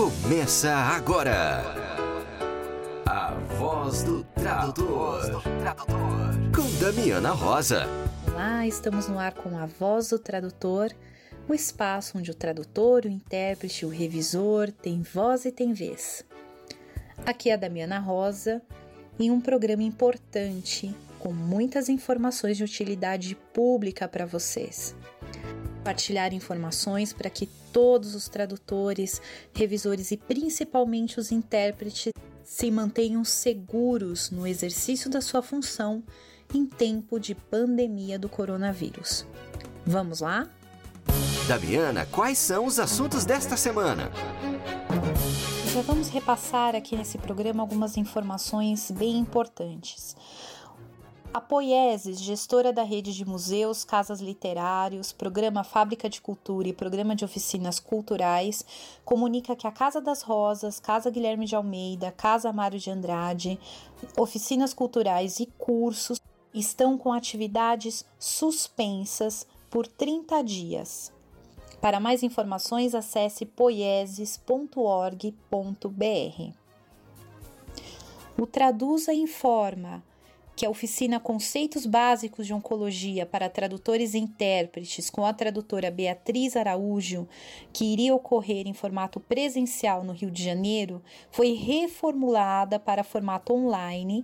Começa agora. A voz do tradutor. Com Damiana Rosa. Olá, estamos no ar com a voz do tradutor, o espaço onde o tradutor, o intérprete, o revisor tem voz e tem vez. Aqui é a Damiana Rosa em um programa importante com muitas informações de utilidade pública para vocês compartilhar informações para que todos os tradutores, revisores e principalmente os intérpretes se mantenham seguros no exercício da sua função em tempo de pandemia do coronavírus. Vamos lá? Daviana, quais são os assuntos desta semana? Já vamos repassar aqui nesse programa algumas informações bem importantes. A Poieses, gestora da rede de museus, casas literários, programa Fábrica de Cultura e programa de oficinas culturais, comunica que a Casa das Rosas, Casa Guilherme de Almeida, Casa Mário de Andrade, oficinas culturais e cursos estão com atividades suspensas por 30 dias. Para mais informações, acesse poieses.org.br. O Traduza informa que a oficina Conceitos Básicos de Oncologia para Tradutores e Intérpretes, com a tradutora Beatriz Araújo, que iria ocorrer em formato presencial no Rio de Janeiro, foi reformulada para formato online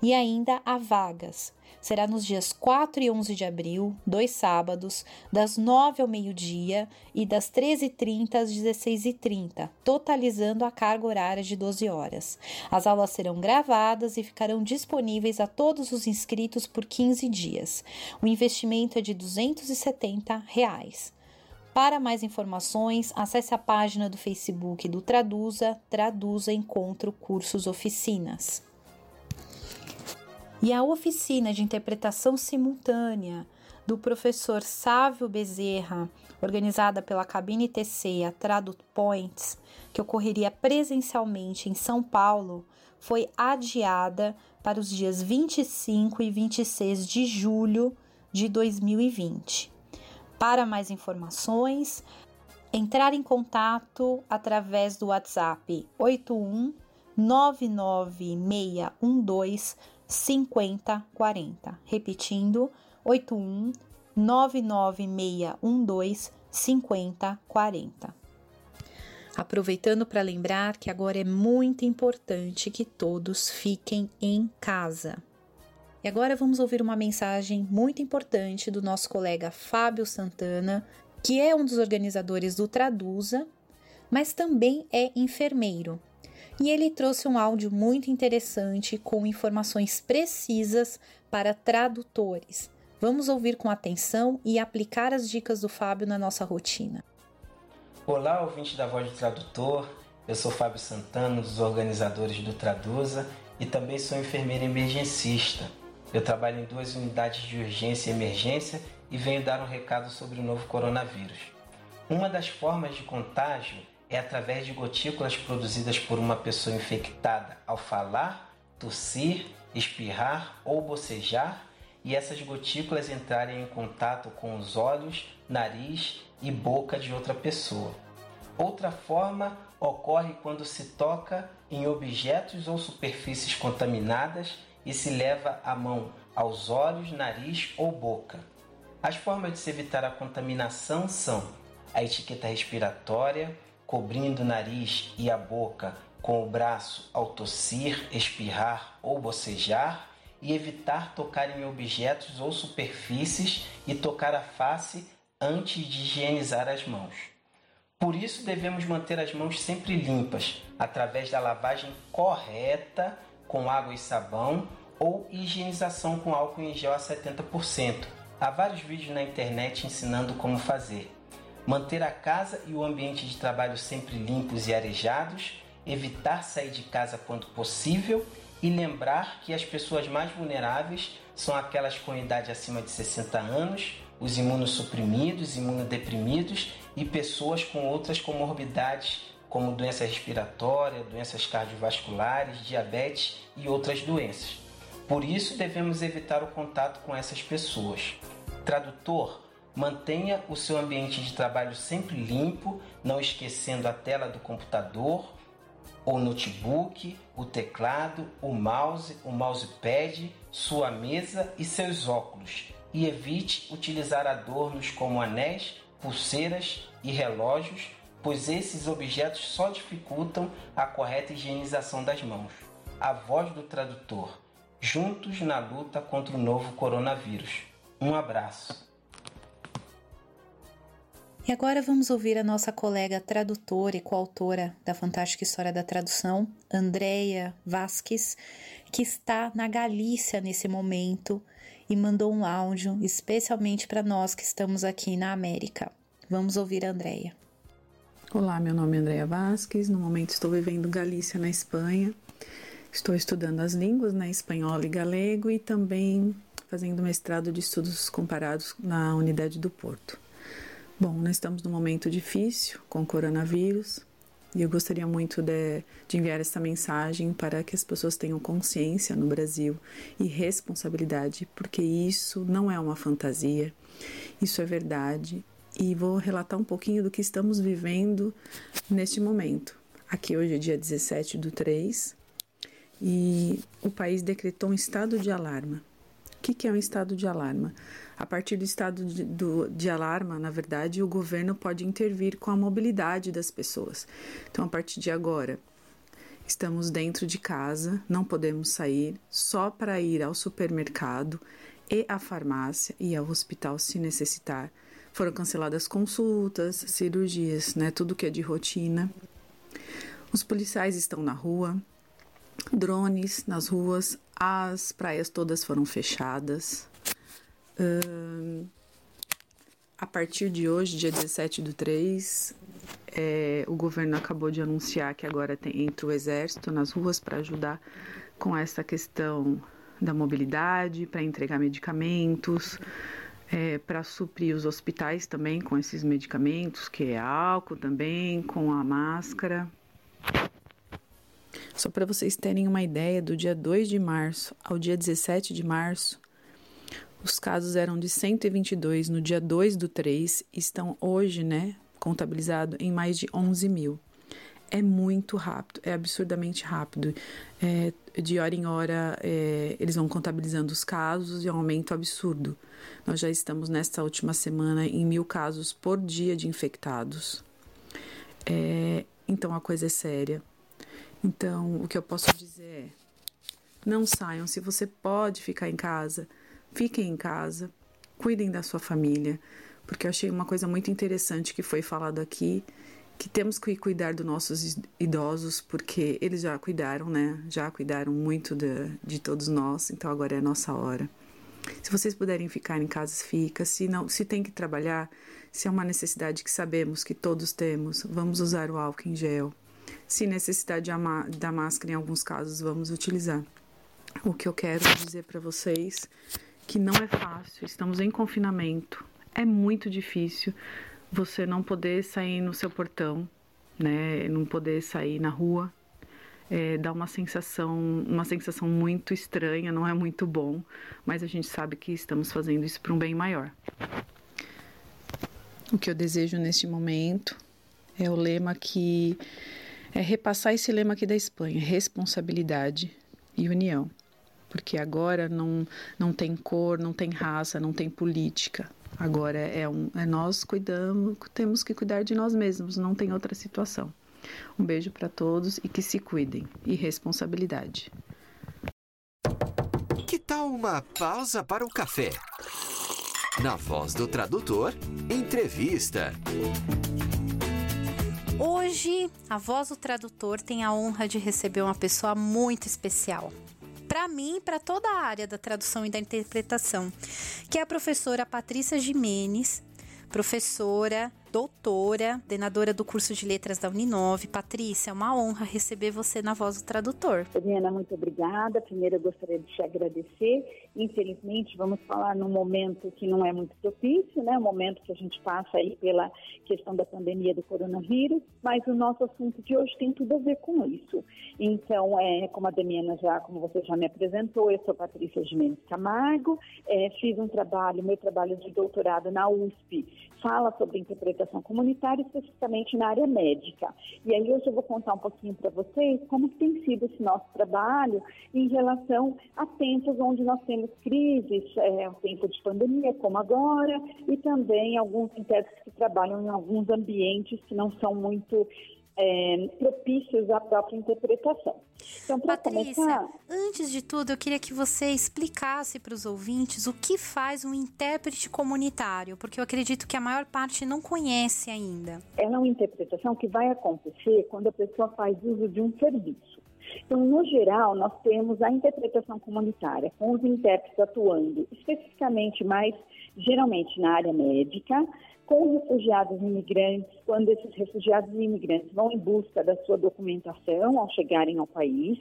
e ainda há vagas será nos dias 4 e 11 de abril, dois sábados, das 9 ao meio-dia e das 13h30 às 16h30, totalizando a carga horária de 12 horas. As aulas serão gravadas e ficarão disponíveis a todos os inscritos por 15 dias. O investimento é de 270 reais. Para mais informações, acesse a página do Facebook do Traduza, Traduza Encontro Cursos Oficinas. E a oficina de interpretação simultânea do professor Sávio Bezerra, organizada pela Cabine TC a Tradut Points, que ocorreria presencialmente em São Paulo, foi adiada para os dias 25 e 26 de julho de 2020. Para mais informações, entrar em contato através do WhatsApp 81 99612 5040. Repetindo, 81 99612 5040. Aproveitando para lembrar que agora é muito importante que todos fiquem em casa. E agora vamos ouvir uma mensagem muito importante do nosso colega Fábio Santana, que é um dos organizadores do Traduza, mas também é enfermeiro e ele trouxe um áudio muito interessante com informações precisas para tradutores. Vamos ouvir com atenção e aplicar as dicas do Fábio na nossa rotina. Olá, ouvinte da Voz do Tradutor. Eu sou Fábio Santana, dos organizadores do Traduza e também sou enfermeiro emergencista. Eu trabalho em duas unidades de urgência e emergência e venho dar um recado sobre o novo coronavírus. Uma das formas de contágio é através de gotículas produzidas por uma pessoa infectada ao falar, tossir, espirrar ou bocejar e essas gotículas entrarem em contato com os olhos, nariz e boca de outra pessoa. Outra forma ocorre quando se toca em objetos ou superfícies contaminadas e se leva a mão aos olhos, nariz ou boca. As formas de se evitar a contaminação são a etiqueta respiratória, cobrindo o nariz e a boca com o braço ao tossir, espirrar ou bocejar e evitar tocar em objetos ou superfícies e tocar a face antes de higienizar as mãos. Por isso, devemos manter as mãos sempre limpas através da lavagem correta com água e sabão ou higienização com álcool em gel a 70%. Há vários vídeos na internet ensinando como fazer manter a casa e o ambiente de trabalho sempre limpos e arejados, evitar sair de casa quando possível e lembrar que as pessoas mais vulneráveis são aquelas com idade acima de 60 anos, os imunossuprimidos, imunodeprimidos e pessoas com outras comorbidades como doença respiratória, doenças cardiovasculares, diabetes e outras doenças. Por isso devemos evitar o contato com essas pessoas. Tradutor, Mantenha o seu ambiente de trabalho sempre limpo, não esquecendo a tela do computador ou notebook, o teclado, o mouse, o mousepad, sua mesa e seus óculos. E evite utilizar adornos como anéis, pulseiras e relógios, pois esses objetos só dificultam a correta higienização das mãos. A voz do tradutor. Juntos na luta contra o novo coronavírus. Um abraço. E agora vamos ouvir a nossa colega tradutora e coautora da Fantástica História da Tradução, Andrea Vasques, que está na Galícia nesse momento e mandou um áudio especialmente para nós que estamos aqui na América. Vamos ouvir a Andrea. Olá, meu nome é Andrea Vasques. No momento estou vivendo Galícia, na Espanha. Estou estudando as línguas, né, espanhol e galego, e também fazendo mestrado de estudos comparados na Unidade do Porto. Bom, nós estamos num momento difícil com o coronavírus e eu gostaria muito de, de, enviar essa mensagem para que as pessoas tenham consciência no Brasil e responsabilidade, porque isso não é uma fantasia, isso é verdade. E vou relatar um pouquinho do que estamos vivendo neste momento. Aqui hoje é dia 17 do 3 e o país decretou um estado de alarma. O que, que é um estado de alarma? A partir do estado de, do, de alarma, na verdade, o governo pode intervir com a mobilidade das pessoas. Então, a partir de agora, estamos dentro de casa, não podemos sair, só para ir ao supermercado e à farmácia e ao hospital se necessitar. Foram canceladas consultas, cirurgias, né, tudo que é de rotina. Os policiais estão na rua, drones nas ruas, as praias todas foram fechadas. A partir de hoje, dia 17 do 3, é, o governo acabou de anunciar que agora tem, entra o exército nas ruas para ajudar com essa questão da mobilidade, para entregar medicamentos, é, para suprir os hospitais também com esses medicamentos, que é álcool também, com a máscara. Só para vocês terem uma ideia, do dia 2 de março ao dia 17 de março, os casos eram de 122 no dia 2 do 3 estão hoje, né, contabilizado em mais de 11 mil. É muito rápido, é absurdamente rápido. É, de hora em hora, é, eles vão contabilizando os casos e é um aumento absurdo. Nós já estamos nesta última semana em mil casos por dia de infectados. É, então a coisa é séria. Então, o que eu posso dizer é: não saiam. Se você pode ficar em casa, fiquem em casa, cuidem da sua família, porque eu achei uma coisa muito interessante que foi falado aqui, que temos que cuidar dos nossos idosos, porque eles já cuidaram, né? Já cuidaram muito de, de todos nós, então agora é a nossa hora. Se vocês puderem ficar em casa, fica. Se não, se tem que trabalhar, se é uma necessidade que sabemos que todos temos, vamos usar o álcool em gel. Se necessidade da máscara em alguns casos, vamos utilizar. O que eu quero dizer para vocês que não é fácil, estamos em confinamento, é muito difícil você não poder sair no seu portão, né, não poder sair na rua, é, dá uma sensação, uma sensação muito estranha, não é muito bom, mas a gente sabe que estamos fazendo isso para um bem maior. O que eu desejo neste momento é o lema que é repassar esse lema aqui da Espanha: responsabilidade e união. Porque agora não, não tem cor, não tem raça, não tem política. Agora é, um, é nós cuidamos, temos que cuidar de nós mesmos, não tem outra situação. Um beijo para todos e que se cuidem. E responsabilidade. Que tal uma pausa para o café? Na voz do tradutor, entrevista. Hoje, a voz do tradutor tem a honra de receber uma pessoa muito especial. Para mim para toda a área da tradução e da interpretação, que é a professora Patrícia Jimenez, professora doutora, coordenadora do curso de letras da Uninove. Patrícia, é uma honra receber você na voz do tradutor. Eliana, muito obrigada. Primeiro, eu gostaria de te agradecer. Infelizmente, vamos falar num momento que não é muito propício, né? Um momento que a gente passa aí pela questão da pandemia do coronavírus, mas o nosso assunto de hoje tem tudo a ver com isso. Então, é, como a Demiana já, como você já me apresentou, eu sou Patrícia Gimenez Camargo, é, fiz um trabalho, meu trabalho de doutorado na USP, fala sobre interpretação comunitária, especificamente na área médica. E aí hoje eu vou contar um pouquinho para vocês como tem sido esse nosso trabalho em relação a tempos onde nós temos crises, é, um tempo de pandemia, como agora, e também alguns intérpretes que trabalham em alguns ambientes que não são muito é, propícios à própria interpretação. Então, Patrícia, começar... antes de tudo, eu queria que você explicasse para os ouvintes o que faz um intérprete comunitário, porque eu acredito que a maior parte não conhece ainda. Ela é uma interpretação que vai acontecer quando a pessoa faz uso de um serviço. Então, no geral, nós temos a interpretação comunitária, com os intérpretes atuando especificamente mais, geralmente na área médica, com refugiados e imigrantes, quando esses refugiados e imigrantes vão em busca da sua documentação ao chegarem ao país,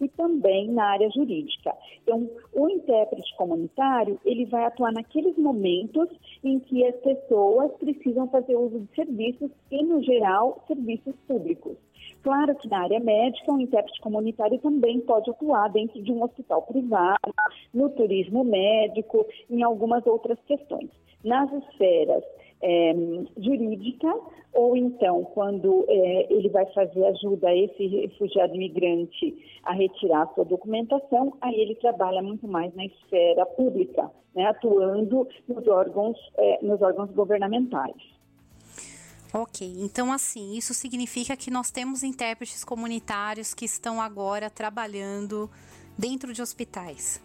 e também na área jurídica. Então, o intérprete comunitário, ele vai atuar naqueles momentos em que as pessoas precisam fazer uso de serviços e, no geral, serviços públicos. Claro que na área médica, o intérprete comunitário também pode atuar dentro de um hospital privado, no turismo médico, em algumas outras questões. Nas esferas é, jurídica, ou então, quando é, ele vai fazer ajuda a esse refugiado imigrante a retirar sua documentação, aí ele trabalha muito mais na esfera pública, né, atuando nos órgãos, é, nos órgãos governamentais. Ok, então assim, isso significa que nós temos intérpretes comunitários que estão agora trabalhando dentro de hospitais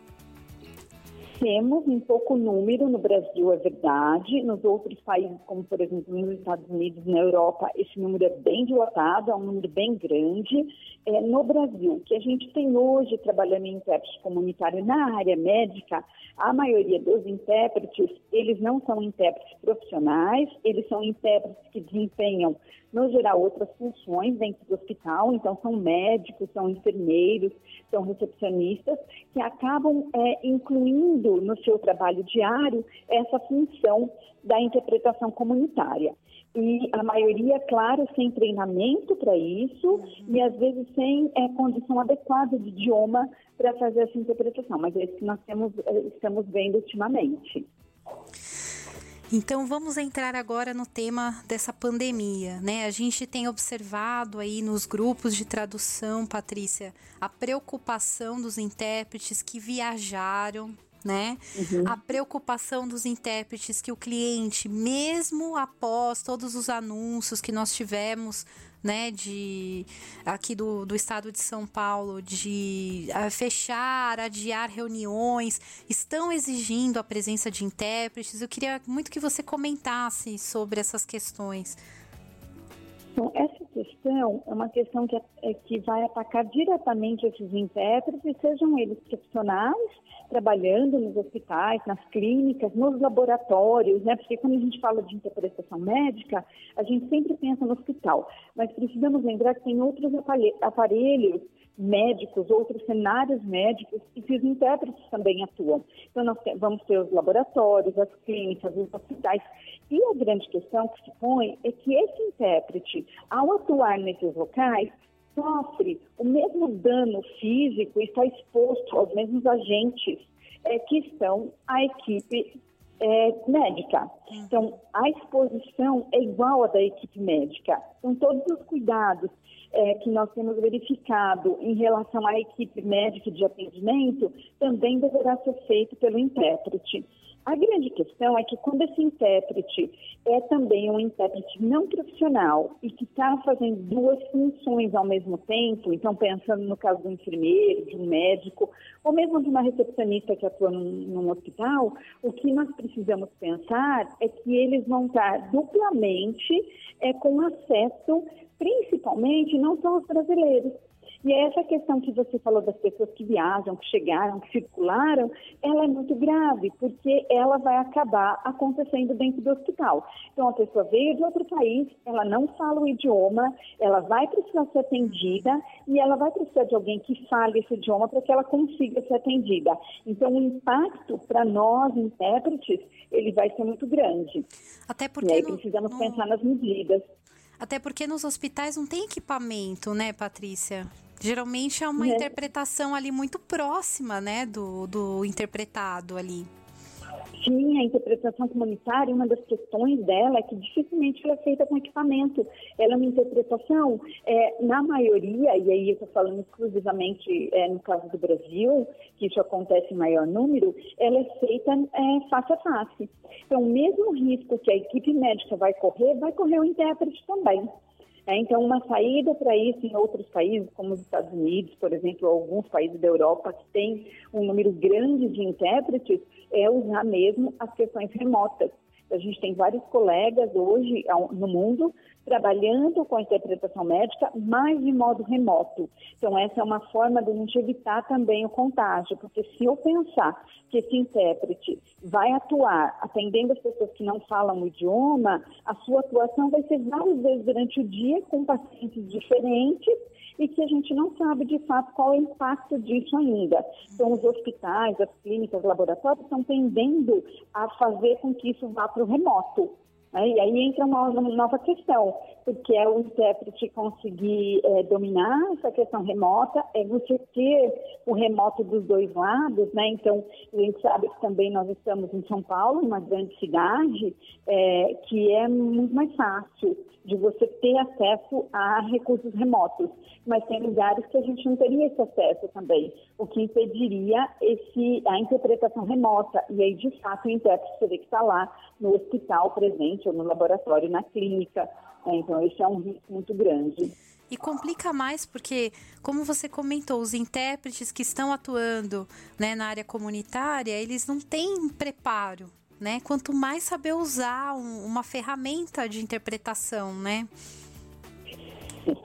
temos em pouco número no Brasil, é verdade. Nos outros países, como por exemplo nos Estados Unidos, na Europa, esse número é bem dilatado, é um número bem grande. É, no Brasil, que a gente tem hoje trabalhando em intérprete comunitário na área médica, a maioria dos intérpretes, eles não são intérpretes profissionais, eles são intérpretes que desempenham, no geral, outras funções dentro do hospital, então são médicos, são enfermeiros, são recepcionistas, que acabam é, incluindo no seu trabalho diário essa função da interpretação comunitária. E a maioria, claro, sem treinamento para isso uhum. e às vezes sem é, condição adequada de idioma para fazer essa interpretação. Mas é isso que nós temos, é, estamos vendo ultimamente. Então vamos entrar agora no tema dessa pandemia, né? A gente tem observado aí nos grupos de tradução, Patrícia, a preocupação dos intérpretes que viajaram né? Uhum. A preocupação dos intérpretes que o cliente, mesmo após todos os anúncios que nós tivemos, né, de aqui do, do estado de São Paulo, de uh, fechar, adiar reuniões, estão exigindo a presença de intérpretes. Eu queria muito que você comentasse sobre essas questões. Bom, essa questão é uma questão que, é, que vai atacar diretamente esses intérpretes, sejam eles profissionais trabalhando nos hospitais, nas clínicas, nos laboratórios, né? Porque quando a gente fala de interpretação médica, a gente sempre pensa no hospital, mas precisamos lembrar que tem outros aparelhos médicos, outros cenários médicos e os intérpretes também atuam. Então, nós vamos ter os laboratórios, as clínicas, os hospitais. E a grande questão que se põe é que esse intérprete, ao atuar nesses locais, sofre o mesmo dano físico e está exposto aos mesmos agentes é, que estão à equipe é, médica. Então, a exposição é igual à da equipe médica. Então, todos os cuidados é, que nós temos verificado em relação à equipe médica de atendimento também deverá ser feito pelo intérprete. A grande questão é que quando esse intérprete é também um intérprete não profissional e que está fazendo duas funções ao mesmo tempo, então pensando no caso do enfermeiro, de um médico, ou mesmo de uma recepcionista que atua num, num hospital, o que nós precisamos pensar é que eles vão estar duplamente é, com acesso, principalmente, não só os brasileiros, E essa questão que você falou das pessoas que viajam, que chegaram, que circularam, ela é muito grave, porque ela vai acabar acontecendo dentro do hospital. Então, a pessoa veio de outro país, ela não fala o idioma, ela vai precisar ser atendida e ela vai precisar de alguém que fale esse idioma para que ela consiga ser atendida. Então, o impacto para nós, intérpretes, ele vai ser muito grande. Até porque e aí precisamos no... pensar nas medidas. Até porque nos hospitais não tem equipamento, né, Patrícia? Geralmente é uma é. interpretação ali muito próxima, né, do, do interpretado ali. Sim, a interpretação comunitária, uma das questões dela é que dificilmente ela é feita com equipamento. Ela é uma interpretação, é, na maioria, e aí eu estou falando exclusivamente é, no caso do Brasil, que isso acontece em maior número, ela é feita é, face a face. Então, o mesmo risco que a equipe médica vai correr, vai correr o intérprete também. É, então, uma saída para isso em outros países, como os Estados Unidos, por exemplo, ou alguns países da Europa que têm um número grande de intérpretes, é usar mesmo as questões remotas. A gente tem vários colegas hoje no mundo trabalhando com a interpretação médica, mas de modo remoto. Então, essa é uma forma de a gente evitar também o contágio, porque se eu pensar que esse intérprete vai atuar atendendo as pessoas que não falam o idioma, a sua atuação vai ser várias vezes durante o dia com pacientes diferentes e que a gente não sabe de fato qual é o impacto disso ainda. Então, os hospitais, as clínicas, laboratórios estão tendendo a fazer com que isso vá para o remoto. Né? E aí entra uma nova questão, porque é o intérprete conseguir é, dominar essa questão remota, é você ter o remoto dos dois lados, né? Então, a gente sabe que também nós estamos em São Paulo, uma grande cidade, é, que é muito mais fácil de você ter acesso a recursos remotos, mas tem lugares que a gente não teria esse acesso também, o que impediria esse, a interpretação remota, e aí, de fato, o intérprete teria que estar lá no hospital presente ou no laboratório, na clínica, é, então esse é um risco muito grande. E complica mais porque, como você comentou, os intérpretes que estão atuando né, na área comunitária, eles não têm preparo né? Quanto mais saber usar um, uma ferramenta de interpretação, né?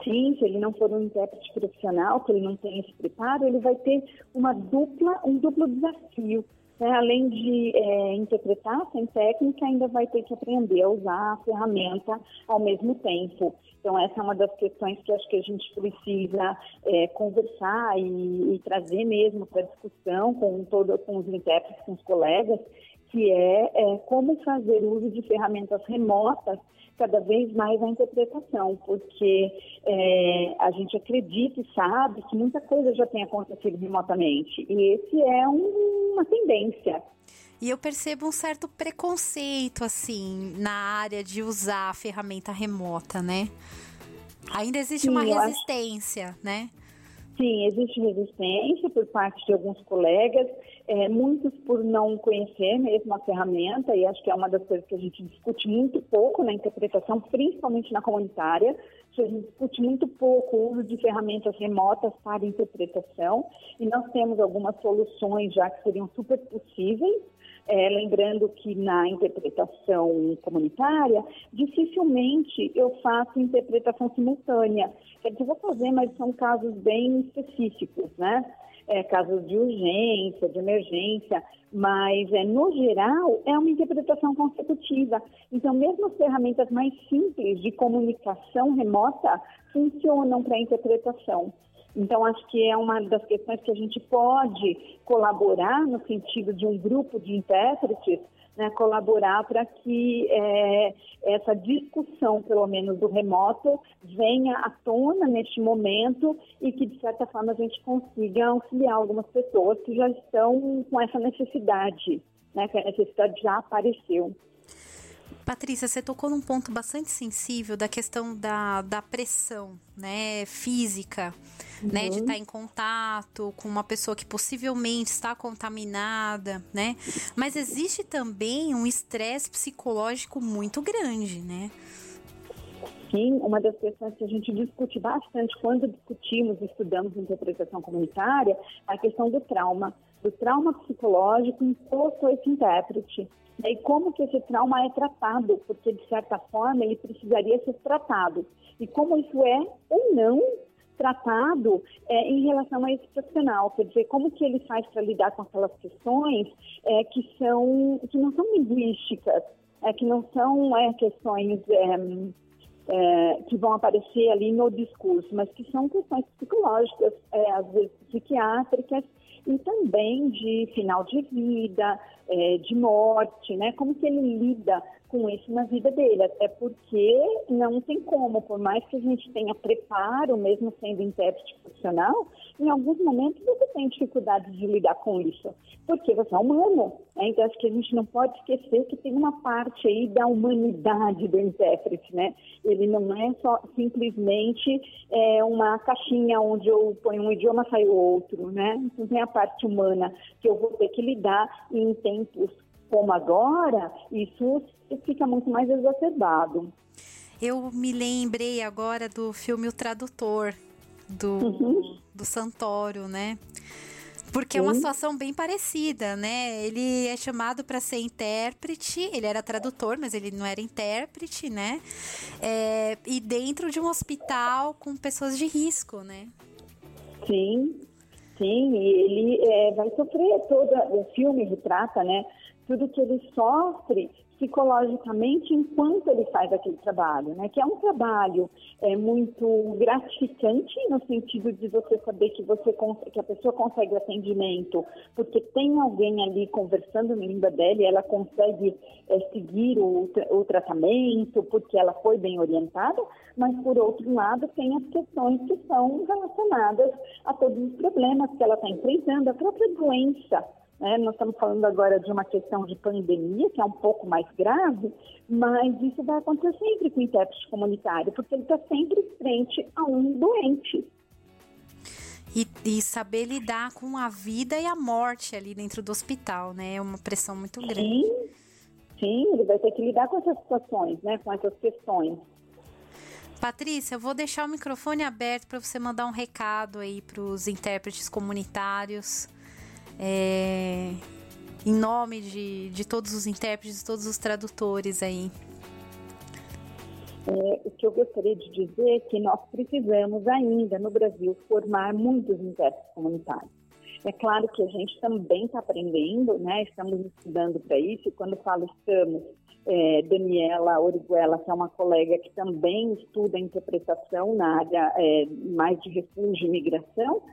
Sim, se ele não for um intérprete profissional, se ele não tem esse preparo, ele vai ter uma dupla, um duplo desafio. Né? Além de é, interpretar sem técnica, ainda vai ter que aprender a usar a ferramenta ao mesmo tempo. Então, essa é uma das questões que acho que a gente precisa é, conversar e, e, trazer mesmo para discussão com, todo, com os intérpretes, com os colegas, que é, é como fazer uso de ferramentas remotas cada vez mais a interpretação, porque é, a gente acredita e sabe que muita coisa já tem acontecido remotamente, e esse é um, uma tendência. E eu percebo um certo preconceito, assim, na área de usar a ferramenta remota, né? Ainda existe Sim, uma resistência, acho... né? Sim, existe resistência por parte de alguns colegas, é, muitos por não conhecer mesmo a ferramenta, e acho que é uma das coisas que a gente discute muito pouco na interpretação, principalmente na comunitária, a gente discute muito pouco o uso de ferramentas remotas para interpretação, e nós temos algumas soluções já que seriam super possíveis, é, lembrando que na interpretação comunitária, dificilmente eu faço interpretação simultânea. Quer dizer, vou fazer, mas são casos bem específicos, né? É, casos de urgência, de emergência, mas é, no geral é uma interpretação consecutiva. Então, mesmo as ferramentas mais simples de comunicação remota funcionam para a interpretação. Então, acho que é uma das questões que a gente pode colaborar no sentido de um grupo de intérpretes, né, colaborar para que é, essa discussão, pelo menos do remoto, venha à tona neste momento e que, de certa forma, a gente consiga auxiliar algumas pessoas que já estão com essa necessidade, né, que a necessidade já apareceu. Patrícia, você tocou num ponto bastante sensível da questão da, da pressão, né, física, uhum. né, de estar uhum. em contato com uma pessoa que possivelmente está contaminada, né? Mas existe também um estresse psicológico muito grande, né? Sim, uma das questões que a gente discute bastante quando discutimos e estudamos interpretação comunitária é a questão do trauma, do trauma psicológico imposto a esse intérprete. E como que esse trauma é tratado, porque de certa forma ele precisaria ser tratado. E como isso é ou não tratado é, em relação a esse profissional, quer dizer, como que ele faz para lidar com aquelas questões é, que são que não são linguísticas, é, que não são é, questões é, é, que vão aparecer ali no discurso, mas que são questões psicológicas, às vezes psiquiátricas e também de final de vida, é, de morte, né? Como que ele lida com isso na vida dele, até porque não tem como, por mais que a gente tenha preparo, mesmo sendo intérprete profissional, em alguns momentos você tem dificuldade de lidar com isso, porque você é humano. Né? Então, acho que a gente não pode esquecer que tem uma parte aí da humanidade do intérprete, né? Ele não é só simplesmente é, uma caixinha onde eu ponho um idioma sai outro, né? Então, tem a parte humana que eu vou ter que lidar em tempos como agora, isso fica muito mais exacerbado. Eu me lembrei agora do filme O Tradutor, do, uhum. do Santoro, né? Porque Sim. é uma situação bem parecida, né? Ele é chamado para ser intérprete, ele era tradutor, mas ele não era intérprete, né? É, e dentro de um hospital com pessoas de risco, né? Sim, sim, e ele é, vai sofrer toda. O filme retrata, né? Tudo que ele sofre psicologicamente enquanto ele faz aquele trabalho, né? Que é um trabalho é, muito gratificante no sentido de você saber que você que a pessoa consegue atendimento, porque tem alguém ali conversando na língua dela e ela consegue é, seguir o, o tratamento, porque ela foi bem orientada, mas por outro lado tem as questões que são relacionadas a todos os problemas que ela está enfrentando, a própria doença né? Nós estamos falando agora de uma questão de pandemia, que é um pouco mais grave, mas isso vai acontecer sempre com o intérprete comunitário, porque ele está sempre frente a um doente. E, e, saber lidar com a vida e a morte ali dentro do hospital, né? É uma pressão muito grande. Sim, sim, ele vai ter que lidar com essas situações, né? Com essas questões. Patrícia, eu vou deixar o microfone aberto para você mandar um recado aí para os intérpretes comunitários é, em nome de, de todos os intérpretes, todos os tradutores aí. É, o que eu gostaria de dizer é que nós precisamos ainda no Brasil formar muitos intérpretes comunitários. É claro que a gente também está aprendendo, né? estamos estudando para isso, quando falo estamos, é, Daniela Origuela, que é uma colega que também estuda interpretação na área é, mais de refúgio e migração,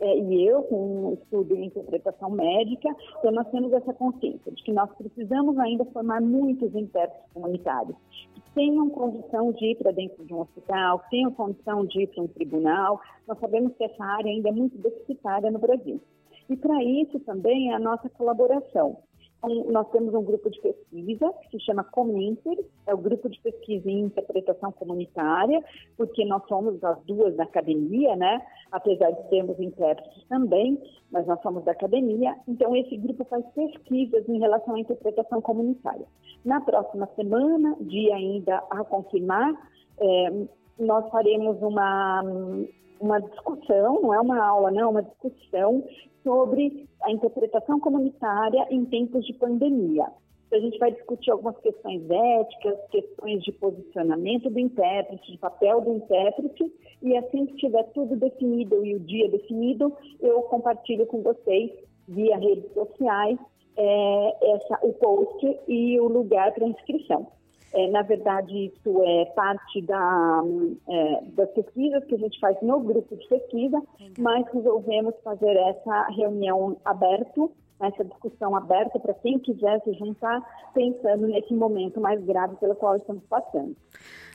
é, e eu, com um estudo em interpretação médica, então nós temos essa consciência de que nós precisamos ainda formar muitos intérpretes comunitários que tenham condição de ir para dentro de um hospital, que tenham condição de ir para um tribunal. Nós sabemos que essa área ainda é muito deficitária no Brasil. E para isso também é a nossa colaboração. Nós temos um grupo de pesquisa que se chama Cominter, é o grupo de pesquisa em interpretação comunitária, porque nós somos as duas da academia, né? Apesar de termos intérpretes também, mas nós somos da academia. Então, esse grupo faz pesquisas em relação à interpretação comunitária. Na próxima semana, dia ainda a confirmar, é, nós faremos uma, uma discussão, não é uma aula, não, é uma discussão sobre a interpretação comunitária em tempos de pandemia. A gente vai discutir algumas questões éticas, questões de posicionamento do intérprete, de papel do intérprete, e assim que tiver tudo definido e o dia definido, eu compartilho com vocês via redes sociais é, essa, o post e o lugar para inscrição. É, na verdade, isso é parte da, é, das pesquisas que a gente faz no grupo de pesquisa, mas resolvemos fazer essa reunião aberto, essa discussão aberta para quem quiser se juntar, pensando nesse momento mais grave pelo qual estamos passando.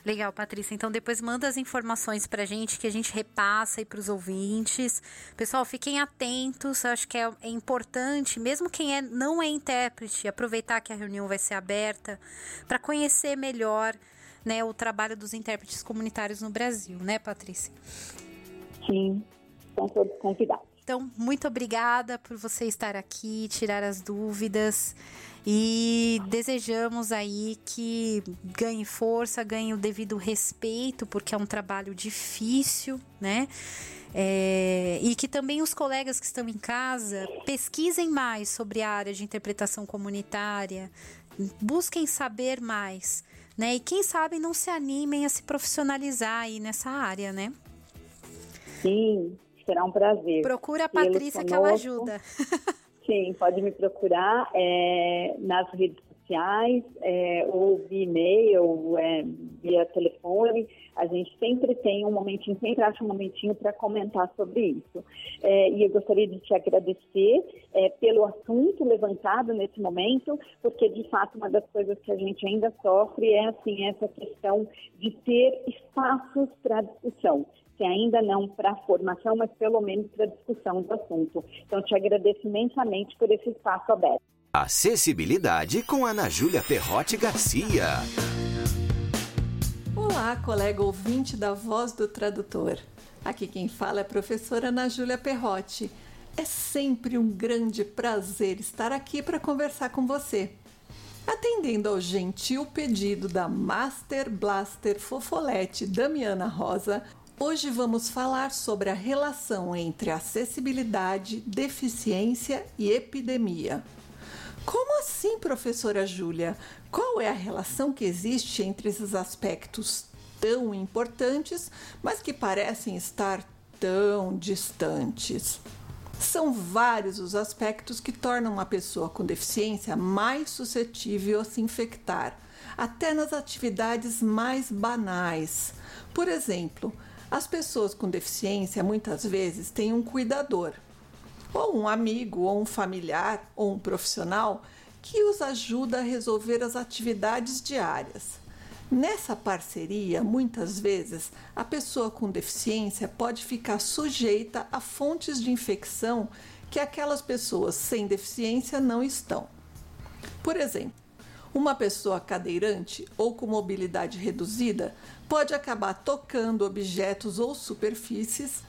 Legal, Patrícia. Então depois manda as informações para a gente que a gente repassa aí para os ouvintes. Pessoal, fiquem atentos. Acho que é, é, importante, mesmo quem é, não é intérprete, aproveitar que a reunião vai ser aberta para conhecer melhor né, o trabalho dos intérpretes comunitários no Brasil, né, Patrícia? Sim, estão todos convidados. Então, muito obrigada por você estar aqui, tirar as dúvidas. E desejamos aí que ganhe força, ganhe o devido respeito, porque é um trabalho difícil, né? É, e que também os colegas que estão em casa pesquisem mais sobre a área de interpretação comunitária, busquem saber mais, né? E quem sabe não se animem a se profissionalizar aí nessa área, né? Sim, será um prazer. Procura a Patrícia que ela ajuda. Sim, pode me procurar é, nas redes sociais, é, ou via e-mail, é, via telefone. A gente sempre tem um momentinho, sempre acha um momentinho para comentar sobre isso. É, e eu gostaria de te agradecer é, pelo assunto levantado nesse momento, porque de fato uma das coisas que a gente ainda sofre é assim essa questão de ter espaços para discussão se ainda não para a formação, mas pelo menos para a discussão do assunto. Então, te agradeço imensamente por esse espaço aberto. Acessibilidade com Ana Júlia Perrotti Garcia. Olá, colega ouvinte da Voz do Tradutor. Aqui quem fala é a professora Ana Júlia Perrotti. É sempre um grande prazer estar aqui para conversar com você. Atendendo ao gentil pedido da Master Blaster Fofolete Damiana Rosa, hoje vamos falar sobre a relação entre acessibilidade, deficiência e epidemia. Como assim, professora Júlia? Qual é a relação que existe entre esses aspectos tão importantes, mas que parecem estar tão distantes? São vários os aspectos que tornam uma pessoa com deficiência mais suscetível a se infectar, até nas atividades mais banais. Por exemplo, as pessoas com deficiência muitas vezes têm um cuidador, ou um amigo, ou um familiar, ou um profissional que os ajuda a resolver as atividades diárias. Nessa parceria, muitas vezes, a pessoa com deficiência pode ficar sujeita a fontes de infecção que aquelas pessoas sem deficiência não estão. Por exemplo, uma pessoa cadeirante ou com mobilidade reduzida pode acabar tocando objetos ou superfícies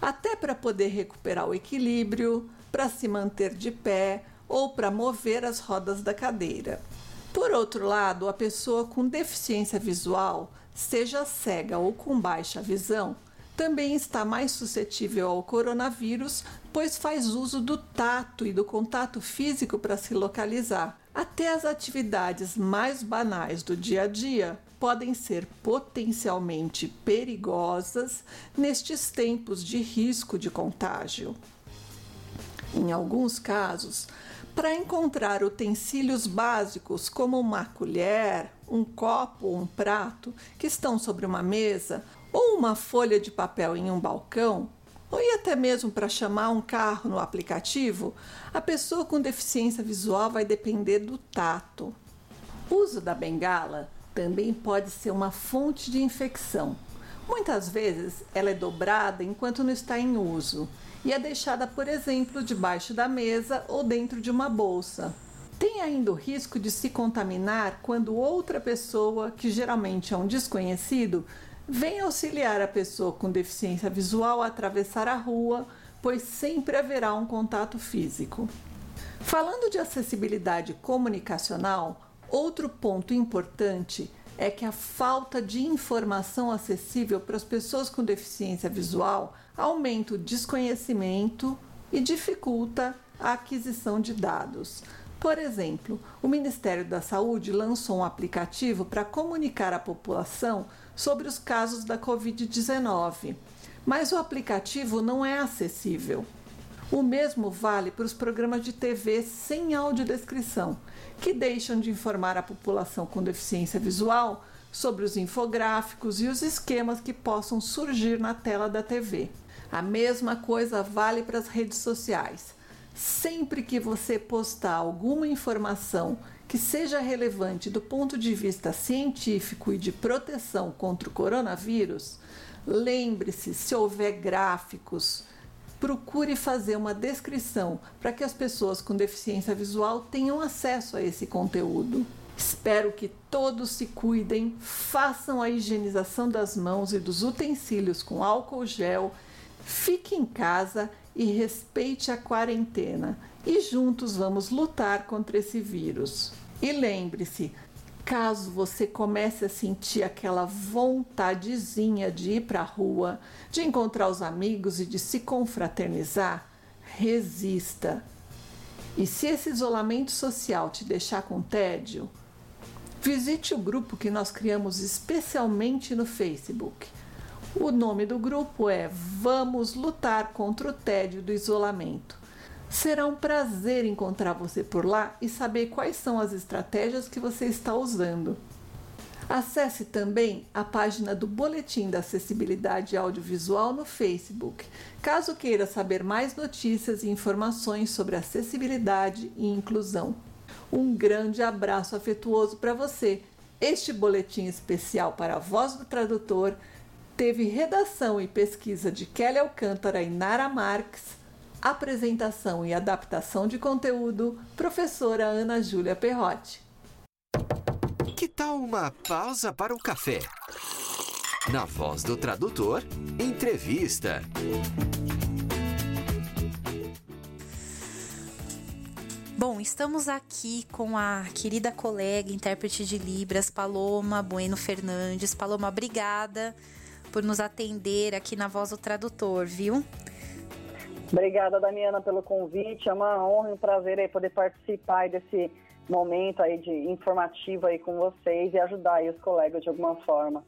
até para poder recuperar o equilíbrio, para se manter de pé ou para mover as rodas da cadeira. Por outro lado, a pessoa com deficiência visual, seja cega ou com baixa visão, também está mais suscetível ao coronavírus, pois faz uso do tato e do contato físico para se localizar. Até as atividades mais banais do dia a dia podem ser potencialmente perigosas nestes tempos de risco de contágio. Em alguns casos, para encontrar utensílios básicos como uma colher, um copo ou um prato que estão sobre uma mesa ou uma folha de papel em um balcão, ou e até mesmo para chamar um carro no aplicativo, a pessoa com deficiência visual vai depender do tato. O uso da bengala também pode ser uma fonte de infecção. Muitas vezes ela é dobrada enquanto não está em uso e é deixada, por exemplo, debaixo da mesa ou dentro de uma bolsa. Tem ainda o risco de se contaminar quando outra pessoa, que geralmente é um desconhecido, vem auxiliar a pessoa com deficiência visual a atravessar a rua, pois sempre haverá um contato físico. Falando de acessibilidade comunicacional, Outro ponto importante é que a falta de informação acessível para as pessoas com deficiência visual aumenta o desconhecimento e dificulta a aquisição de dados. Por exemplo, o Ministério da Saúde lançou um aplicativo para comunicar à população sobre os casos da Covid-19, mas o aplicativo não é acessível. O mesmo vale para os programas de TV sem audiodescrição, que deixam de informar a população com deficiência visual sobre os infográficos e os esquemas que possam surgir na tela da TV. A mesma coisa vale para as redes sociais. Sempre que você postar alguma informação que seja relevante do ponto de vista científico e de proteção contra o coronavírus, lembre-se se houver gráficos, procure fazer uma descrição para que as pessoas com deficiência visual tenham acesso a esse conteúdo. Espero que todos se cuidem, façam a higienização das mãos e dos utensílios com álcool gel, fique em casa e respeite a quarentena. E juntos vamos lutar contra esse vírus. E lembre-se, caso você comece a sentir aquela vontadezinha de ir para a rua, de encontrar os amigos e de se confraternizar, resista. E se esse isolamento social te deixar com tédio, visite o grupo que nós criamos especialmente no Facebook. O nome do grupo é Vamos Lutar contra o Tédio do Isolamento. Será um prazer encontrar você por lá e saber quais são as estratégias que você está usando. Acesse também a página do Boletim da Acessibilidade Audiovisual no Facebook, caso queira saber mais notícias e informações sobre acessibilidade e inclusão. Um grande abraço afetuoso para você. Este boletim especial para a voz do tradutor teve redação e pesquisa de Kelly Alcântara e Nara Marques Apresentação e adaptação de conteúdo, professora Ana Júlia Perrotti. Que tal uma pausa para o café? Na voz do tradutor, entrevista. Bom, estamos aqui com a querida colega, intérprete de Libras, Paloma Bueno Fernandes. Paloma, obrigada por nos atender aqui na voz do tradutor, viu? Obrigada, Damiana, pelo convite. É uma honra e um prazer aí poder participar desse momento aí de informativo aí com vocês e ajudar aí os colegas de alguma forma.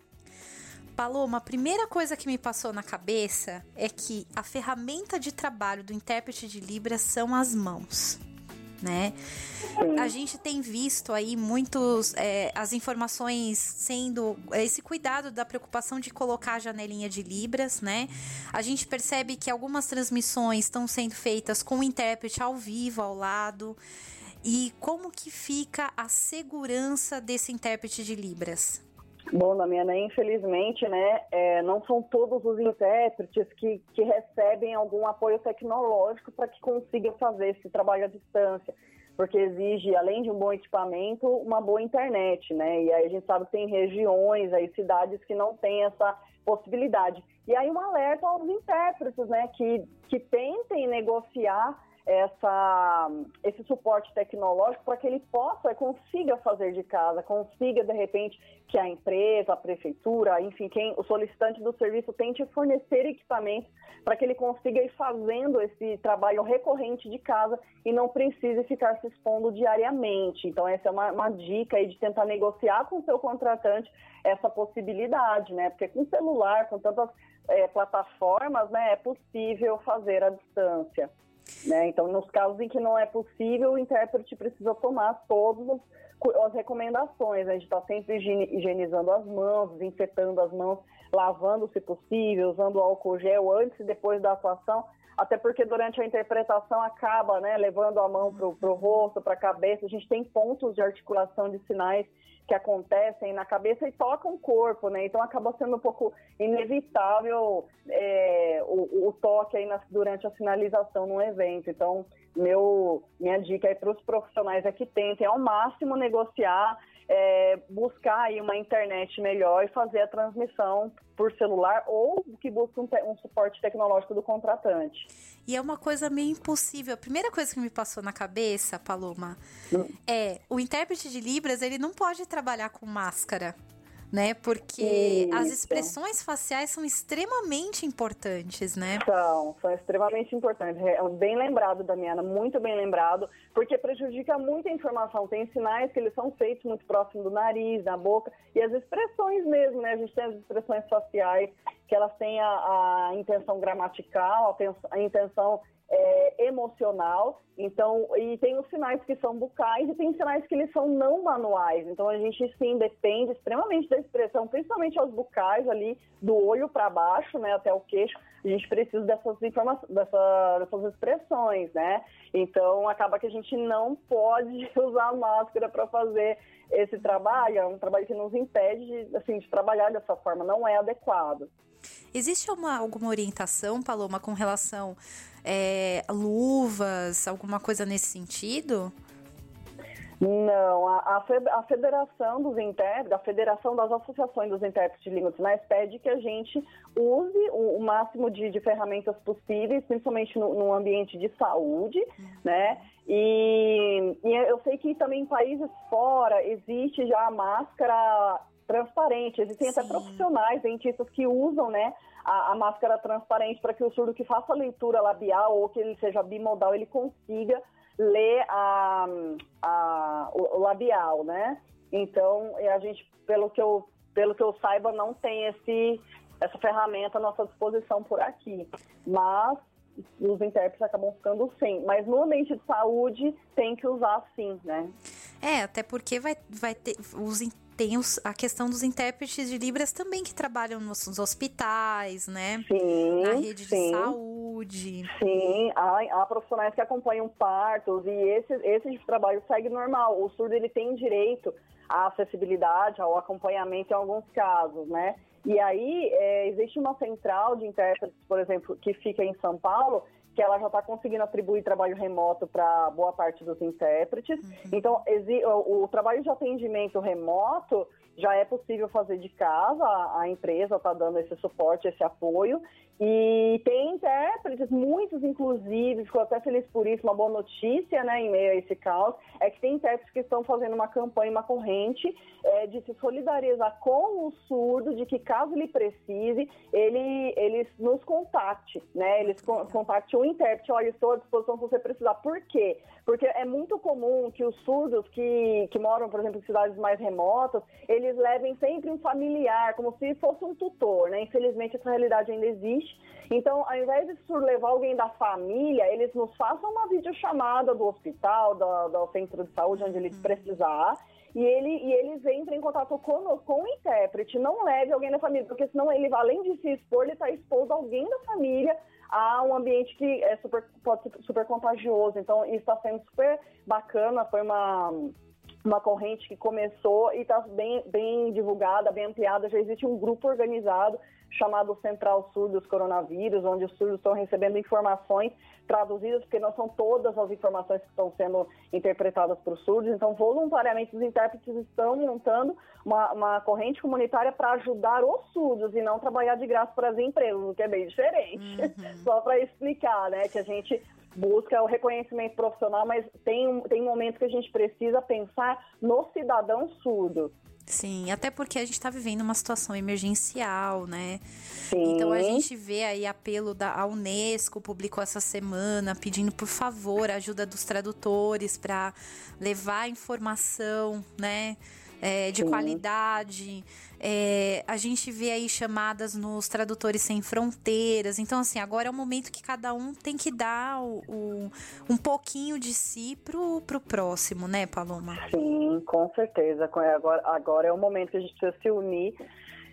Paloma, a primeira coisa que me passou na cabeça é que a ferramenta de trabalho do intérprete de Libras são as mãos né? A gente tem visto aí muitos é, as informações sendo esse cuidado da preocupação de colocar a janelinha de libras, né? A gente percebe que algumas transmissões estão sendo feitas com o intérprete ao vivo ao lado. E como que fica a segurança desse intérprete de libras? Bom, Damiana, infelizmente, né, é, não são todos os intérpretes que, que recebem algum apoio tecnológico para que consigam fazer esse trabalho à distância, porque exige, além de um bom equipamento, uma boa internet, né, e aí a gente sabe que tem regiões, aí cidades que não têm essa possibilidade. E aí um alerta aos intérpretes, né, que, que tentem negociar essa, esse suporte tecnológico para que ele possa, consiga fazer de casa, consiga, de repente, que a empresa, a prefeitura, enfim, quem o solicitante do serviço tente fornecer equipamentos para que ele consiga ir fazendo esse trabalho recorrente de casa e não precise ficar se expondo diariamente. Então, essa é uma, uma dica aí de tentar negociar com o seu contratante essa possibilidade, né? Porque com celular, com tantas é, plataformas, né, é possível fazer à distância. Né? Então, nos casos em que não é possível, o intérprete precisa tomar todas as recomendações. A gente está sempre higienizando as mãos, desinfetando as mãos, lavando se possível, usando álcool gel antes e depois da atuação, até porque durante a interpretação acaba né, levando a mão para o rosto, para a cabeça. A gente tem pontos de articulação de sinais que acontecem na cabeça e tocam o corpo, né? Então acaba sendo um pouco inevitável é, o, o, toque aí na, durante a finalização no evento. Então, meu, minha dica aí para os profissionais é que tentem ao máximo negociar é, buscar aí uma internet melhor e fazer a transmissão por celular ou que busque um, um, suporte tecnológico do contratante. E é uma coisa meio impossível. A primeira coisa que me passou na cabeça, Paloma, hum. é o intérprete de Libras ele não pode trabalhar com máscara né? Porque Isso. as expressões faciais são extremamente importantes, né? São, são extremamente importantes. É bem lembrado, Damiana, muito bem lembrado, porque prejudica muita informação. Tem sinais que eles são feitos muito próximo do nariz, da boca, e as expressões mesmo, né? A gente tem as expressões faciais que elas têm a, a intenção gramatical, a, a intenção é, emocional. Então, e tem os sinais que são bucais e tem sinais que eles são não manuais. Então, a gente sim depende extremamente da expressão, principalmente aos bucais ali, do olho para baixo, né, até o queixo. A gente precisa dessas informações, dessa, dessas expressões, né? Então, acaba que a gente não pode usar máscara para fazer esse trabalho. É um trabalho que nos impede de, assim, de trabalhar dessa forma, não é adequado. Existe uma, alguma orientação, Paloma, com relação é, luvas, alguma coisa nesse sentido? Não, a, a Federação dos Intérpretes, a Federação das Associações dos Intérpretes de Línguas Sinais pede que a gente use o, o máximo de, de, ferramentas possíveis, principalmente no, no ambiente de saúde, né? E, e, eu sei que também em países fora existe já a máscara transparente, existem Sim. até profissionais, dentistas que usam, né, a, a máscara transparente para que o surdo que faça a leitura labial ou que ele seja bimodal, ele consiga ler a, a, o, o labial, né? Então, a gente, pelo que eu, pelo que eu saiba, não tem esse essa ferramenta à nossa disposição por aqui. Mas os intérpretes acabam ficando sem. Mas no ambiente de saúde tem que usar sim, né? É, até porque vai, vai ter os tem os, a questão dos intérpretes de Libras também que trabalham nos, nos hospitais, né? Sim. Na rede sim. de saúde. Sim, há, há, profissionais que acompanham partos e esse, esse tipo trabalho segue normal. O surdo ele tem direito à acessibilidade, ao acompanhamento em alguns casos, né? E aí é, existe uma central de intérpretes, por exemplo, que fica em São Paulo, que ela já está conseguindo atribuir trabalho remoto para boa parte dos intérpretes. Uhum. Então, o, o, trabalho de atendimento remoto já é possível fazer de casa, a, a empresa está dando esse suporte, esse apoio. E tem intérpretes, muitos inclusive, ficou até feliz por isso, uma boa notícia, né, em meio a esse caos, é que tem intérpretes que estão fazendo uma campanha, uma corrente é, de se solidarizar com o surdo, de que caso ele precise, ele, ele nos contacte, né, eles contacte o intérprete, olha, estou à disposição se você precisar. Por quê? Porque é muito comum que os surdos que, que moram, por exemplo, em cidades mais remotas, eles levem sempre um familiar, como se fosse um tutor, né, infelizmente essa realidade ainda existe, então, ao invés de levar alguém da família, eles nos façam uma videochamada do hospital, do, do centro de saúde, onde eles uhum. precisar, e, ele, e eles entrem em contato com, com o intérprete, não leve alguém da família, porque senão ele, além de se expor, ele está exposto a alguém da família a um ambiente que é super, pode ser super contagioso. Então, isso está sendo super bacana, foi uma uma corrente que começou e está bem, bem divulgada, bem ampliada. Já existe um grupo organizado chamado Central Sul dos Coronavírus, onde os surdos estão recebendo informações traduzidas, porque não são todas as informações que estão sendo interpretadas para os surdos. Então, voluntariamente, os intérpretes estão montando uma, uma corrente comunitária para ajudar os surdos e não trabalhar de graça para as empresas, o que é bem diferente. Uhum. Só para explicar, né, que a gente busca o reconhecimento profissional, mas tem, tem momentos que a gente precisa pensar no cidadão surdo. Sim, até porque a gente está vivendo uma situação emergencial, né? Sim. Então a gente vê aí apelo da a Unesco publicou essa semana pedindo por favor a ajuda dos tradutores para levar informação, né? É, de Sim. qualidade. É, a gente vê aí chamadas nos tradutores sem fronteiras. Então, assim, agora é o momento que cada um tem que dar o, o, um pouquinho de si pro, pro próximo, né, Paloma? Sim, com certeza. Agora, agora é o momento que a gente precisa se unir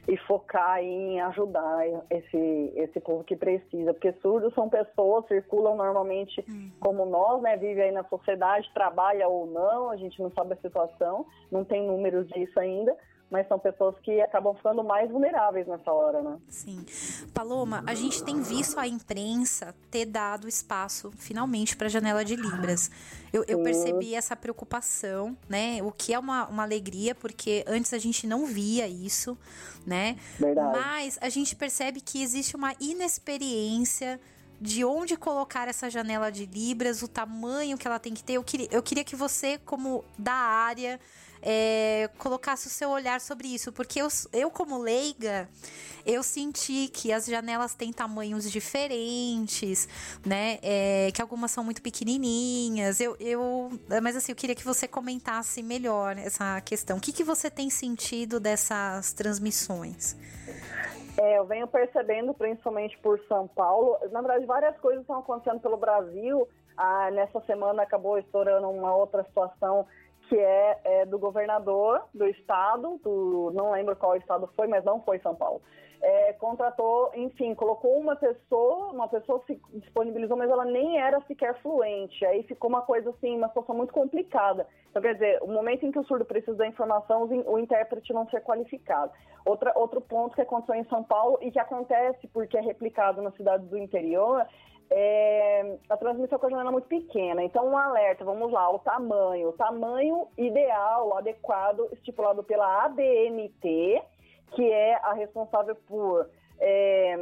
e focar em ajudar esse, esse povo que precisa, porque surdos são pessoas, circulam normalmente uhum. como nós, né, vive aí na sociedade, trabalha ou não, a gente não sabe a situação, não tem números disso ainda, mas são pessoas que acabam ficando mais vulneráveis nessa hora, né? Sim. Paloma, a gente tem visto a imprensa ter dado espaço finalmente para a janela de Libras. Eu, eu, percebi essa preocupação, né? O que é uma, uma alegria, porque antes a gente não via isso, né? Verdade. Mas a gente percebe que existe uma inexperiência de onde colocar essa janela de libras, o tamanho que ela tem que ter. Eu queria, eu queria que você, como da área, é, colocasse o seu olhar sobre isso, porque eu, eu, como leiga, eu senti que as janelas têm tamanhos diferentes, né? É, que algumas são muito pequenininhas. Eu, eu, mas assim, eu queria que você comentasse melhor essa questão. O que, que você tem sentido dessas transmissões? É, eu venho percebendo, principalmente por São Paulo, na verdade, várias coisas estão acontecendo pelo Brasil. Ah, nessa semana acabou estourando uma outra situação que é, é, do governador do estado, do, não lembro qual estado foi, mas não foi São Paulo. É, contratou, enfim, colocou uma pessoa, uma pessoa se disponibilizou, mas ela nem era sequer fluente. Aí ficou uma coisa assim, uma situação muito complicada. Então, quer dizer, o momento em que o surdo precisa da informação, o intérprete não ser qualificado. Outra, outro ponto que aconteceu em São Paulo e que acontece porque é replicado nas cidades do interior é, a transmissão com a janela é muito pequena. Então, um alerta, vamos lá, o tamanho. O tamanho ideal, adequado, estipulado pela ABNT, que é a responsável por é,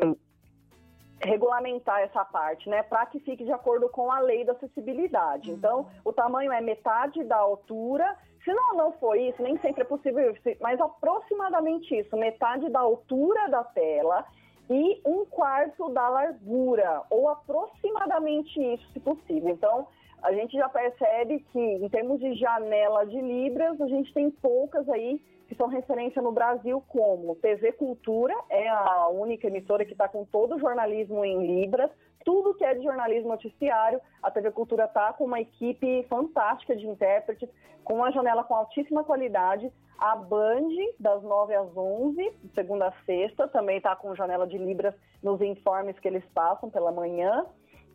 regulamentar essa parte, né, para que fique de acordo com a lei da acessibilidade. Uhum. Então, o tamanho é metade da altura. Se não, não for isso, nem sempre é possível, mas aproximadamente isso, metade da altura da tela e um quarto da largura, ou aproximadamente isso, se possível. Então, a gente já percebe que, em termos de janela de Libras, a gente tem poucas aí que são referência no Brasil, como TV Cultura, é a única emissora que está com todo o jornalismo em Libras, tudo que é de jornalismo noticiário, a TV Cultura está com uma equipe fantástica de intérpretes, com uma janela com altíssima qualidade. A Band, das 9 às 11, segunda a sexta, também está com janela de Libras nos informes que eles passam pela manhã.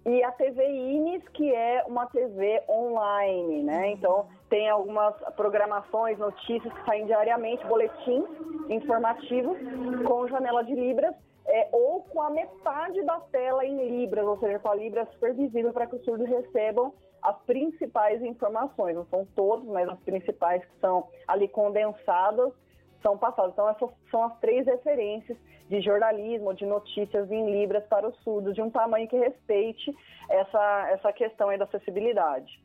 E a TV Ines, que é uma TV online, né? Então, tem algumas programações, notícias que saem diariamente, boletins informativos com janela de Libras é, ou com a metade da tela em libras, ou seja, com a libra supervisível para que os surdos recebam as principais informações. Não são todos, mas as principais que são ali condensadas são passadas. Então, essas são as três referências de jornalismo, de notícias em libras para os surdos, de um tamanho que respeite essa, essa questão aí da acessibilidade.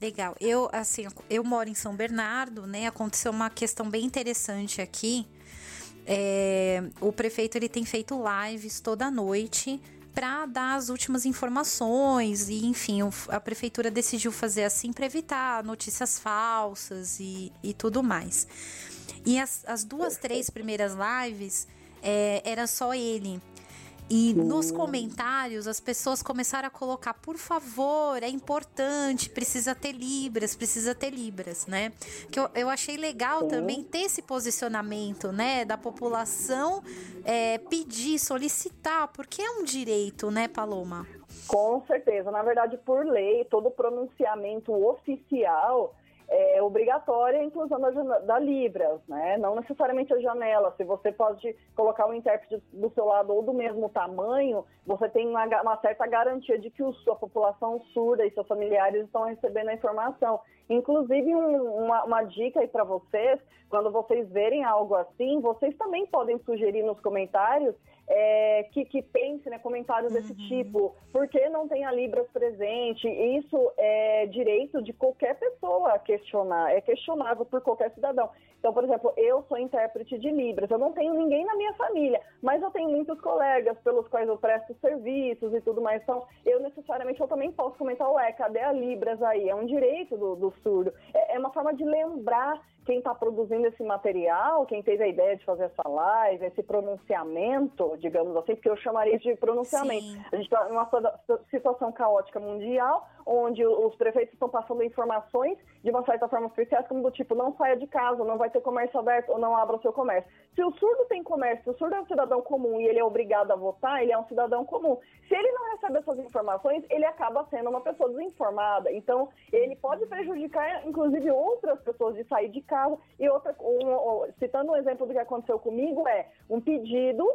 Legal. Eu, assim, eu moro em São Bernardo, né? Aconteceu uma questão bem interessante aqui é, o prefeito ele tem feito lives toda noite para dar as últimas informações e enfim a prefeitura decidiu fazer assim para evitar notícias falsas e, e tudo mais. E as, as duas três primeiras lives é, era só ele e nos comentários as pessoas começaram a colocar, por favor, é importante, precisa ter libras, precisa ter libras, né? Que eu, eu achei legal também ter esse posicionamento, né, da população é, pedir, solicitar, porque é um direito, né, Paloma? Com certeza. Na verdade, por lei, todo pronunciamento oficial é obrigatória a inclusão da, da, Libras, né? Não necessariamente a janela. Se você pode colocar um intérprete do seu lado ou do mesmo tamanho, você tem uma, uma certa garantia de que o, a população surda e seus familiares estão recebendo a informação. Inclusive, um, uma, uma dica aí para vocês, quando vocês verem algo assim, vocês também podem sugerir nos comentários é, que, que pense, né, comentários desse uhum. tipo, por que não tem a Libras presente? Isso é direito de qualquer pessoa questionar, é questionável por qualquer cidadão. Então, por exemplo, eu sou intérprete de Libras, eu não tenho ninguém na minha família, mas eu tenho muitos colegas pelos quais eu presto serviços e tudo mais. Então, eu necessariamente eu também posso comentar, ué, cadê a Libras aí? É um direito do, do surdo. É, é uma forma de lembrar quem está produzindo esse material, quem teve a ideia de fazer essa live, esse pronunciamento, digamos assim, porque eu chamaria de pronunciamento. Sim. A gente está numa situação caótica mundial, onde os prefeitos estão passando informações de uma certa forma oficiais, como do tipo, não saia de casa, não vai ter comércio aberto ou não abra o seu comércio. Se o surdo tem comércio, se o surdo é um cidadão comum e ele é obrigado a votar, ele é um cidadão comum. Se ele não recebe essas informações, ele acaba sendo uma pessoa desinformada. Então, ele pode prejudicar, inclusive, outras pessoas de sair de casa. E outra, um, citando um exemplo do que aconteceu comigo, é um pedido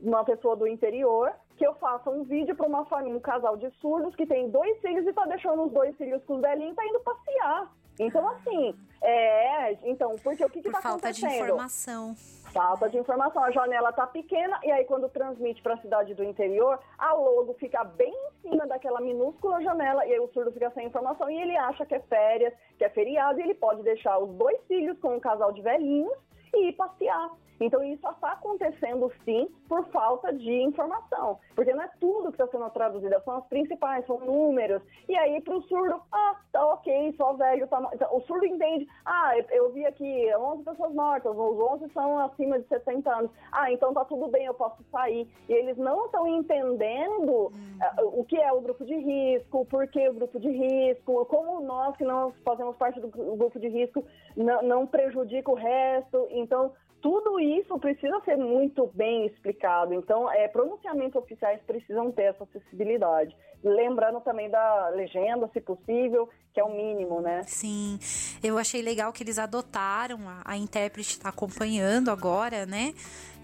uma pessoa do interior que eu faça um vídeo para uma família, um casal de surdos que tem dois filhos e está deixando os dois filhos com os velhinhos e tá indo passear. Então, assim, é. Então, porque o que está acontecendo? Falta de informação. Falta de informação. A janela tá pequena e aí quando transmite para a cidade do interior, a logo fica bem em cima daquela minúscula janela e aí o surdo fica sem informação e ele acha que é férias, que é feriado e ele pode deixar os dois filhos com um casal de velhinhos e ir passear. Então, isso está acontecendo sim por falta de informação, porque não é tudo que está sendo traduzido, são as principais, são números. E aí, para o surdo, ah, tá ok, só velho, tá... O surdo entende, ah, eu vi aqui 11 pessoas mortas, os 11 são acima de 60 anos. Ah, então tá tudo bem, eu posso sair. E eles não estão entendendo uh, o que é o grupo de risco, por que o grupo de risco, como nós que não fazemos parte do grupo de risco não, não prejudica o resto. Então, tudo isso precisa ser muito bem explicado. Então, é, pronunciamentos oficiais precisam ter essa acessibilidade. Lembrando também da legenda, se possível, que é o mínimo, né? Sim, eu achei legal que eles adotaram, a, a intérprete está acompanhando agora, né?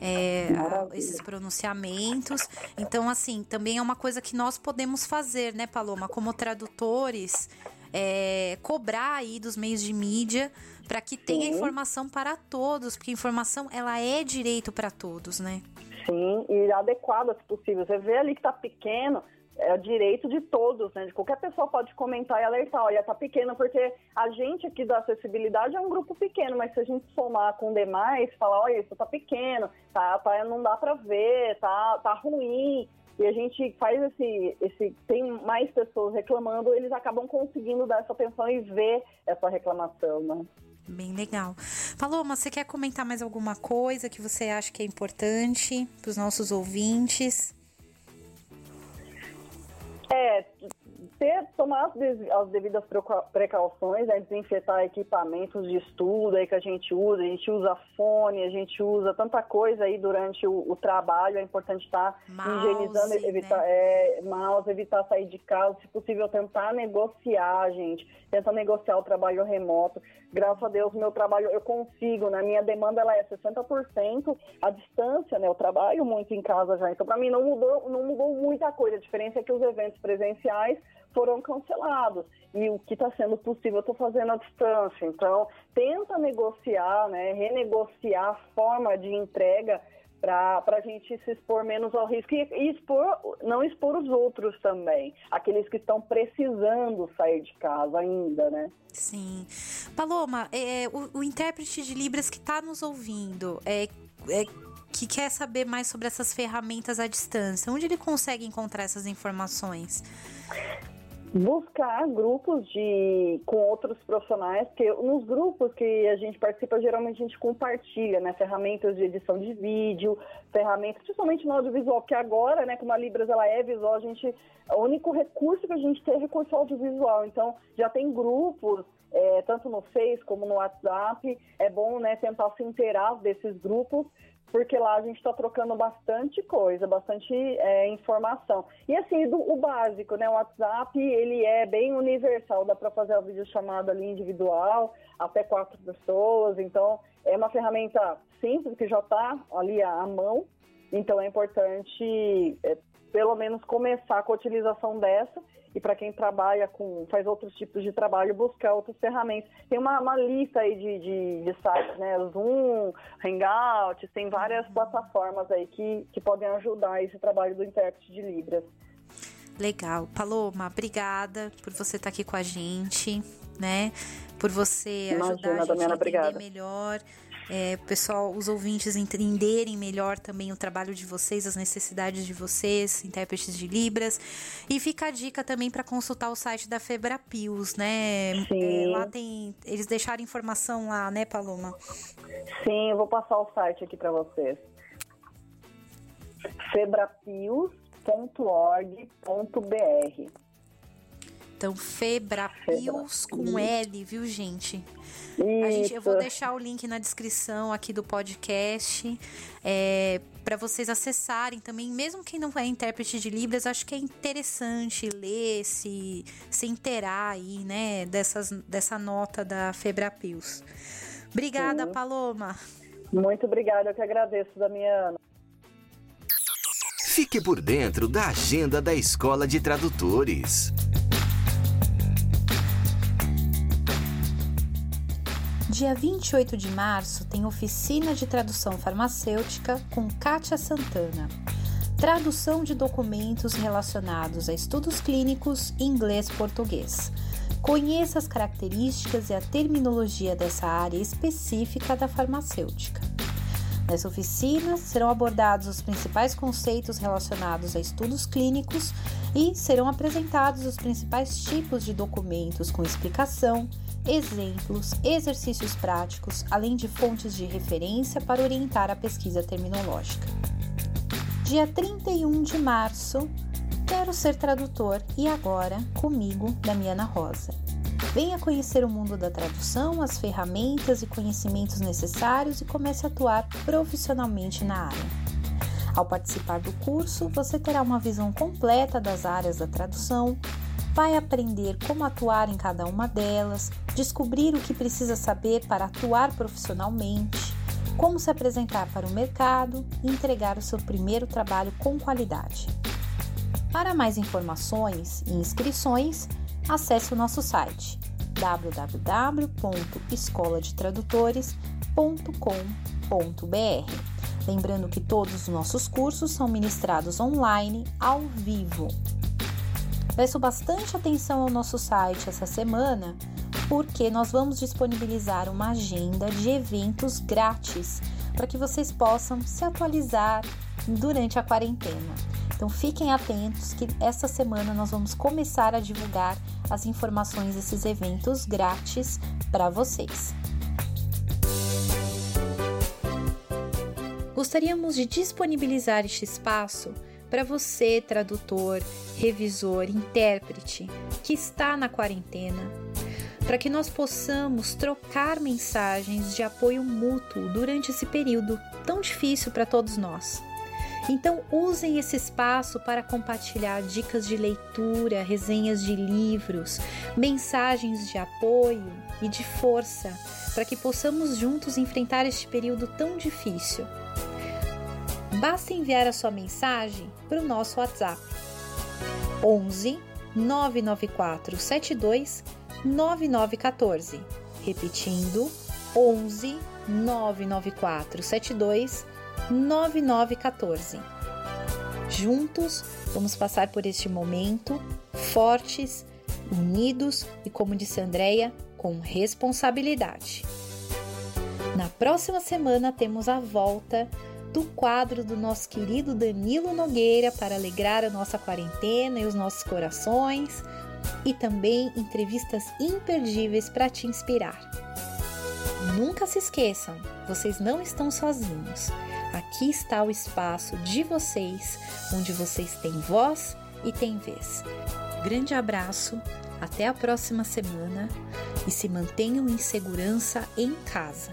É, a, esses pronunciamentos. Então, assim, também é uma coisa que nós podemos fazer, né, Paloma? Como tradutores, é, cobrar aí dos meios de mídia para que tenha Sim. informação para todos, porque informação ela é direito para todos, né? Sim, e adequada se possível. Você vê ali que está pequeno, é direito de todos, né? De qualquer pessoa pode comentar e alertar, olha, tá pequeno, porque a gente aqui da acessibilidade é um grupo pequeno, mas se a gente somar com demais, falar, olha, isso tá pequeno, tá, tá não dá para ver, tá, tá ruim, e a gente faz esse, esse. Tem mais pessoas reclamando, eles acabam conseguindo dar essa atenção e ver essa reclamação, né? Bem legal. Paloma, você quer comentar mais alguma coisa que você acha que é importante para os nossos ouvintes? É, ter, tomar as devidas precauções, né, desinfetar equipamentos de estudo aí que a gente usa, a gente usa fone, a gente usa tanta coisa aí durante o, o trabalho, é importante estar mouse, higienizando, evitar né? é, mouse, evitar sair de casa, se possível tentar negociar, gente, tentar negociar o trabalho remoto. Graças a Deus, meu trabalho eu consigo, na né? minha demanda ela é 60% a distância, né? Eu trabalho muito em casa já, então para mim não mudou, não mudou muita coisa. A diferença é que os eventos presenciais foram cancelados. E o que está sendo possível eu estou fazendo à distância. Então, tenta negociar, né, renegociar a forma de entrega para a gente se expor menos ao risco e, e, expor, não expor os outros também, aqueles que estão precisando sair de casa ainda, né? Sim. Paloma, é, o, o intérprete de Libras que está nos ouvindo, é, é que quer saber mais sobre essas ferramentas à distância, onde ele consegue encontrar essas informações? Buscar grupos de com outros profissionais, que nos grupos que a gente participa, geralmente a gente compartilha, né, ferramentas de edição de vídeo, ferramentas, principalmente no audiovisual, que agora, né, como a Libras ela é visual, a gente, o único recurso que a gente tem é recurso audiovisual, então já tem grupos é, tanto no Face como no WhatsApp, é bom né, tentar se inteirar desses grupos porque lá a gente está trocando bastante coisa, bastante é, informação. E assim, do, o básico, né? O WhatsApp, ele é bem universal, dá para fazer a videochamada ali individual, até quatro pessoas, então é uma ferramenta simples que já está ali à mão, então é importante é, pelo menos começar com a utilização dessa e para quem trabalha com, faz outros tipos de trabalho, buscar outras ferramentas. Tem uma, uma lista aí de, de, de, sites, né? Zoom, Hangout, tem várias plataformas aí que, que podem ajudar esse trabalho do intérprete de Libras. Legal. Paloma, obrigada por você estar aqui com a gente, né? Por você Imagina, ajudar a gente Damiana, a entender obrigada. melhor é, pessoal, os ouvintes entenderem melhor também o trabalho de vocês, as necessidades de vocês, intérpretes de Libras. E fica a dica também para consultar o site da Febrapios, né? É, lá tem. Eles deixaram informação lá, né, Paloma? Sim, eu vou passar o site aqui para vocês. febrapios.org.br então, Febrapios com L, viu, gente? A gente, eu vou deixar o link na descrição aqui do podcast é, para vocês acessarem também. Mesmo quem não é intérprete de Libras, acho que é interessante ler, se, se inteirar aí, né, dessas, dessa nota da Febrapios. Obrigada, Sim. Paloma. Muito obrigada, eu que agradeço, Damiana. Fique por dentro da agenda da Escola de Tradutores. Dia 28 de março tem oficina de tradução farmacêutica com Kátia Santana. Tradução de documentos relacionados a estudos clínicos inglês-português. Conheça as características e a terminologia dessa área específica da farmacêutica. Nessa oficina serão abordados os principais conceitos relacionados a estudos clínicos e serão apresentados os principais tipos de documentos com explicação, exemplos, exercícios práticos, além de fontes de referência para orientar a pesquisa terminológica. Dia 31 de março, quero ser tradutor e agora comigo, Damiana Rosa. Venha conhecer o mundo da tradução, as ferramentas e conhecimentos necessários e comece a atuar profissionalmente na área. Ao participar do curso, você terá uma visão completa das áreas da tradução, vai aprender como atuar em cada uma delas, descobrir o que precisa saber para atuar profissionalmente, como se apresentar para o mercado e entregar o seu primeiro trabalho com qualidade. Para mais informações e inscrições, acesse o nosso site www.escoladetradutores.com.br. Lembrando que todos os nossos cursos são ministrados online ao vivo. Peço bastante atenção ao nosso site essa semana, porque nós vamos disponibilizar uma agenda de eventos grátis para que vocês possam se atualizar durante a quarentena. Então fiquem atentos que essa semana nós vamos começar a divulgar as informações desses eventos grátis para vocês. Gostaríamos de disponibilizar este espaço para você, tradutor, revisor, intérprete, que está na quarentena, para que nós possamos trocar mensagens de apoio mútuo durante esse período tão difícil para todos nós. Então, usem esse espaço para compartilhar dicas de leitura, resenhas de livros, mensagens de apoio e de força, para que possamos juntos enfrentar este período tão difícil. Basta enviar a sua mensagem para o nosso WhatsApp 11 994 72 9914. Repetindo, 11 994 72 9914. Juntos, vamos passar por este momento fortes, unidos e, como disse Andreia, com responsabilidade. Na próxima semana temos a volta do quadro do nosso querido Danilo Nogueira para alegrar a nossa quarentena e os nossos corações e também entrevistas imperdíveis para te inspirar. Nunca se esqueçam, vocês não estão sozinhos. Aqui está o espaço de vocês, onde vocês têm voz e têm vez. Grande abraço, até a próxima semana e se mantenham em segurança em casa.